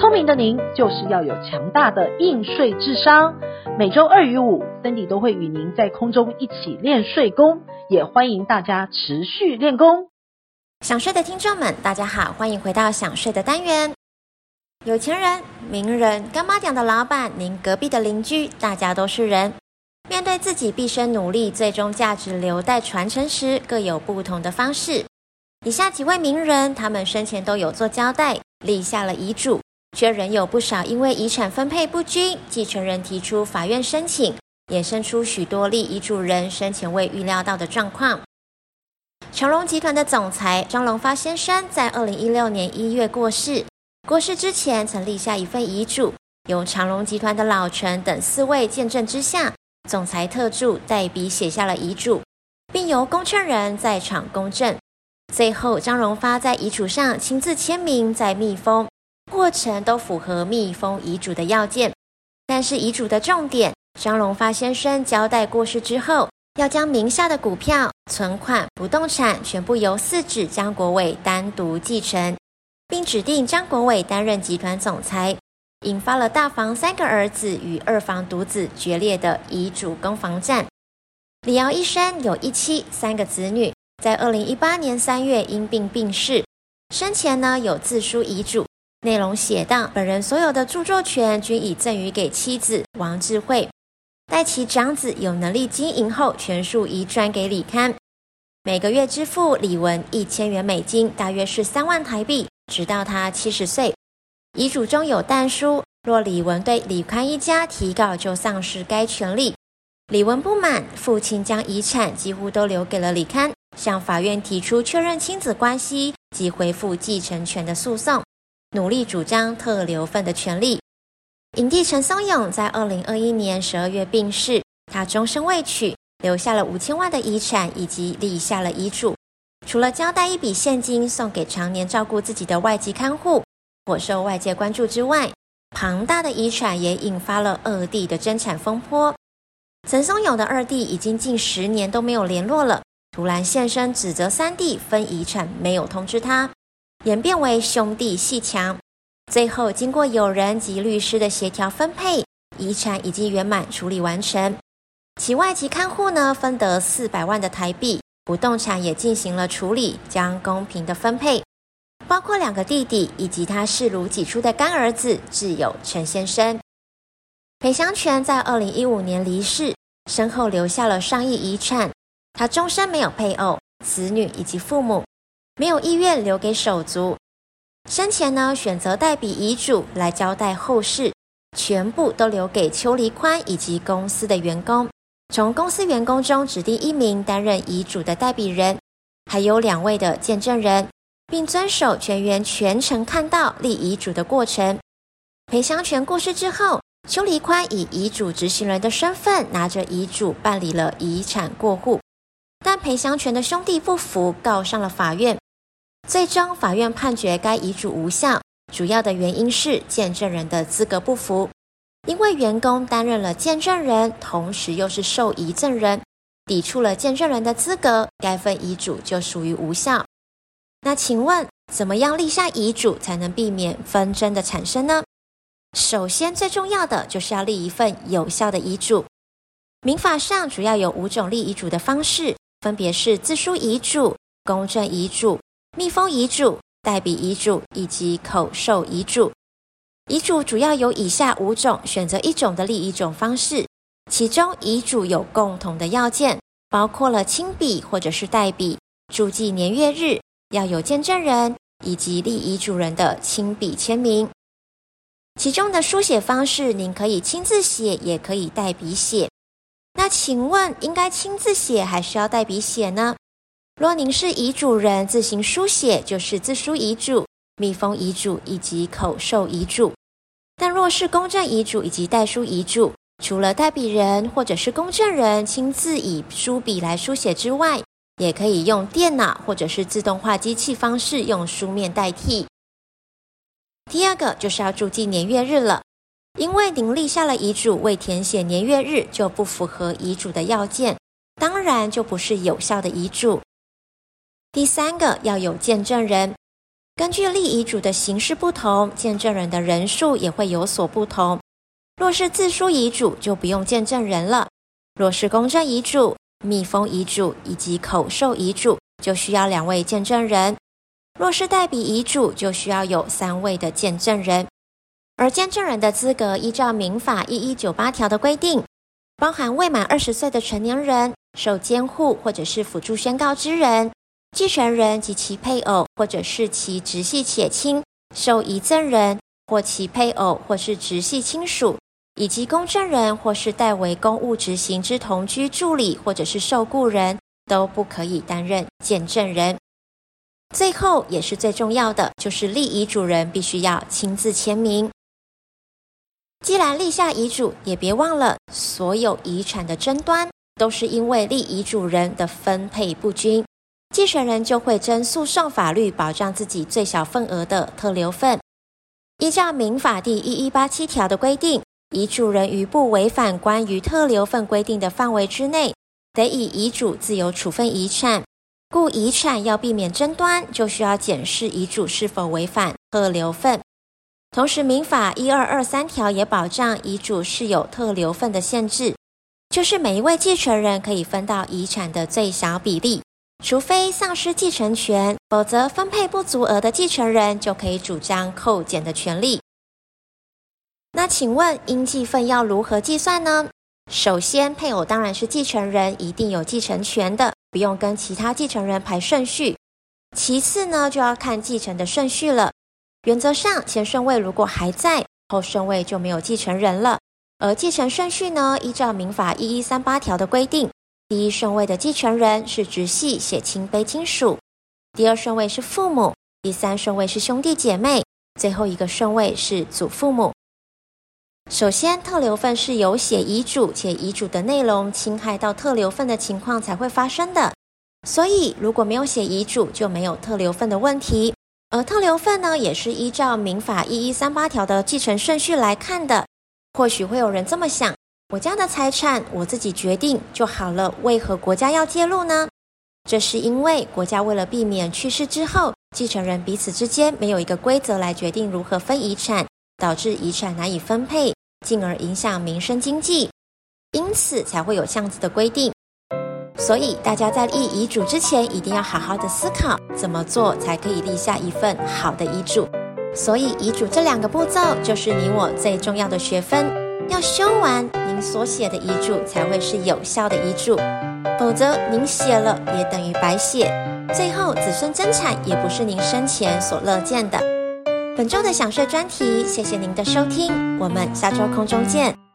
聪明的您，就是要有强大的应税智商。每周二与五，Cindy 都会与您在空中一起练税功，也欢迎大家持续练功。想睡的听众们，大家好，欢迎回到想睡的单元。有钱人、名人、干妈店的老板，您隔壁的邻居，大家都是人。面对自己毕生努力，最终价值留待传承时，各有不同的方式。以下几位名人，他们生前都有做交代，立下了遗嘱，却仍有不少因为遗产分配不均，继承人提出法院申请，衍生出许多立遗嘱人生前未预料到的状况。长荣集团的总裁张荣发先生在二零一六年一月过世，过世之前曾立下一份遗嘱，由长荣集团的老臣等四位见证之下，总裁特助代笔写下了遗嘱，并由公证人在场公证。最后，张荣发在遗嘱上亲自签名，再密封，过程都符合密封遗嘱的要件。但是遗嘱的重点，张荣发先生交代过世之后，要将名下的股票、存款、不动产全部由四子江国伟单独继承，并指定张国伟担任集团总裁，引发了大房三个儿子与二房独子决裂的遗嘱攻防战。李敖一生有一妻三个子女。在二零一八年三月因病病逝，生前呢有自书遗嘱，内容写道：本人所有的著作权均已赠予给妻子王智慧，待其长子有能力经营后，全数移转给李刊，每个月支付李文一千元美金，大约是三万台币，直到他七十岁。遗嘱中有但书，若李文对李刊一家提告，就丧失该权利。李文不满，父亲将遗产几乎都留给了李刊。向法院提出确认亲子关系及恢复继承权的诉讼，努力主张特留份的权利。影帝陈松勇在二零二一年十二月病逝，他终身未娶，留下了五千万的遗产以及立下了遗嘱。除了交代一笔现金送给常年照顾自己的外籍看护，颇受外界关注之外，庞大的遗产也引发了二弟的争产风波。陈松勇的二弟已经近十年都没有联络了。突然现身指责三弟分遗产没有通知他，演变为兄弟鬩墙。最后经过友人及律师的协调分配，遗产已经圆满处理完成。其外籍看护呢，分得四百万的台币，不动产也进行了处理，将公平的分配。包括两个弟弟以及他视如己出的干儿子挚友陈先生。裴祥泉在二零一五年离世，身后留下了上亿遗产。他终身没有配偶、子女以及父母，没有意愿留给手足。生前呢，选择代笔遗嘱来交代后事，全部都留给邱黎宽以及公司的员工。从公司员工中指定一名担任遗嘱的代笔人，还有两位的见证人，并遵守全员全程看到立遗嘱的过程。裴祥全过世之后，邱黎宽以遗嘱执行人的身份，拿着遗嘱办理了遗产过户。但裴祥泉的兄弟不服，告上了法院。最终，法院判决该遗嘱无效，主要的原因是见证人的资格不符。因为员工担任了见证人，同时又是受遗赠人，抵触了见证人的资格，该份遗嘱就属于无效。那请问，怎么样立下遗嘱才能避免纷争的产生呢？首先，最重要的就是要立一份有效的遗嘱。民法上主要有五种立遗嘱的方式。分别是自书遗嘱、公证遗嘱、密封遗嘱、代笔遗嘱以及口授遗嘱。遗嘱主要有以下五种，选择一种的立遗嘱方式。其中遗嘱有共同的要件，包括了亲笔或者是代笔、注记年月日，要有见证人以及立遗嘱人的亲笔签名。其中的书写方式，您可以亲自写，也可以代笔写。那请问，应该亲自写还是要代笔写呢？若您是遗嘱人自行书写，就是自书遗嘱、密封遗嘱以及口授遗嘱；但若是公证遗嘱以及代书遗嘱，除了代笔人或者是公证人亲自以书笔来书写之外，也可以用电脑或者是自动化机器方式用书面代替。第二个就是要注记年月日了，因为您立下了遗嘱未填写年月日，就不符合遗嘱的要件，当然就不是有效的遗嘱。第三个要有见证人，根据立遗嘱的形式不同，见证人的人数也会有所不同。若是自书遗嘱，就不用见证人了；若是公证遗嘱，密封遗嘱以及口授遗嘱就需要两位见证人；若是代笔遗嘱，就需要有三位的见证人。而见证人的资格，依照民法一一九八条的规定，包含未满二十岁的成年人、受监护或者是辅助宣告之人、继承人及其配偶或者是其直系血亲、受遗赠人或其配偶或是直系亲属。以及公证人或是代为公务执行之同居助理或者是受雇人都不可以担任见证人。最后也是最重要的，就是立遗嘱人必须要亲自签名。既然立下遗嘱，也别忘了所有遗产的争端都是因为立遗嘱人的分配不均，继承人就会争诉讼法律保障自己最小份额的特留份。依照民法第一一八七条的规定。遗嘱人于不违反关于特留份规定的范围之内，得以遗嘱自由处分遗产。故遗产要避免争端，就需要检视遗嘱是否违反特留份。同时，民法一二二三条也保障遗嘱是有特留份的限制，就是每一位继承人可以分到遗产的最小比例，除非丧失继承权，否则分配不足额的继承人就可以主张扣减的权利。那请问应继分要如何计算呢？首先，配偶当然是继承人，一定有继承权的，不用跟其他继承人排顺序。其次呢，就要看继承的顺序了。原则上，前顺位如果还在，后顺位就没有继承人了。而继承顺序呢，依照民法一一三八条的规定，第一顺位的继承人是直系血亲卑亲属，第二顺位是父母，第三顺位是兄弟姐妹，最后一个顺位是祖父母。首先，特留份是有写遗嘱且遗嘱的内容侵害到特留份的情况才会发生的，所以如果没有写遗嘱，就没有特留份的问题。而特留份呢，也是依照民法一一三八条的继承顺序来看的。或许会有人这么想：我家的财产我自己决定就好了，为何国家要介入呢？这是因为国家为了避免去世之后继承人彼此之间没有一个规则来决定如何分遗产，导致遗产难以分配。进而影响民生经济，因此才会有这样子的规定。所以大家在立遗嘱之前，一定要好好的思考怎么做才可以立下一份好的遗嘱。所以遗嘱这两个步骤就是你我最重要的学分，要修完您所写的遗嘱才会是有效的遗嘱，否则您写了也等于白写，最后子孙争产也不是您生前所乐见的。本周的享税专题，谢谢您的收听，我们下周空中见。